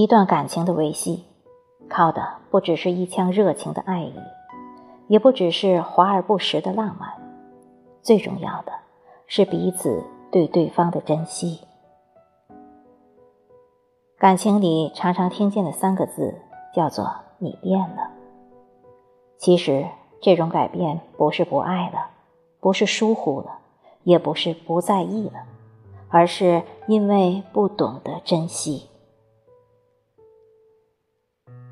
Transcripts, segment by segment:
一段感情的维系，靠的不只是一腔热情的爱意，也不只是华而不实的浪漫，最重要的是彼此对对方的珍惜。感情里常常听见的三个字叫做“你变了”。其实这种改变不是不爱了，不是疏忽了，也不是不在意了，而是因为不懂得珍惜。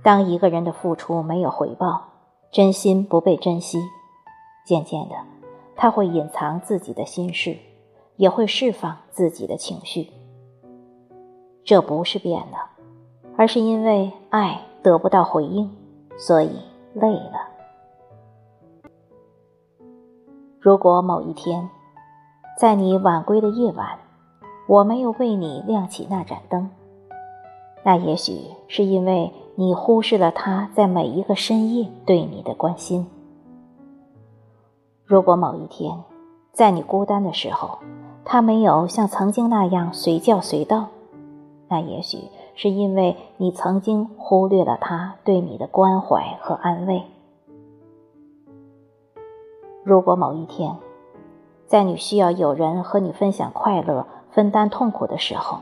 当一个人的付出没有回报，真心不被珍惜，渐渐的，他会隐藏自己的心事，也会释放自己的情绪。这不是变了，而是因为爱得不到回应，所以累了。如果某一天，在你晚归的夜晚，我没有为你亮起那盏灯，那也许是因为。你忽视了他在每一个深夜对你的关心。如果某一天，在你孤单的时候，他没有像曾经那样随叫随到，那也许是因为你曾经忽略了他对你的关怀和安慰。如果某一天，在你需要有人和你分享快乐、分担痛苦的时候，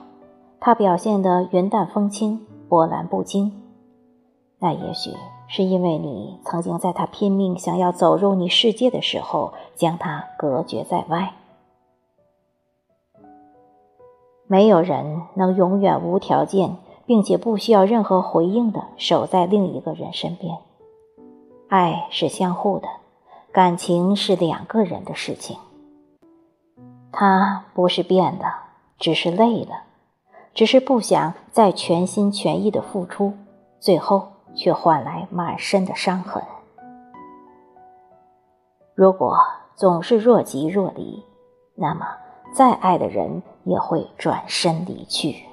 他表现得云淡风轻、波澜不惊。那也许是因为你曾经在他拼命想要走入你世界的时候，将他隔绝在外。没有人能永远无条件，并且不需要任何回应的守在另一个人身边。爱是相互的，感情是两个人的事情。他不是变了，只是累了，只是不想再全心全意的付出，最后。却换来满身的伤痕。如果总是若即若离，那么再爱的人也会转身离去。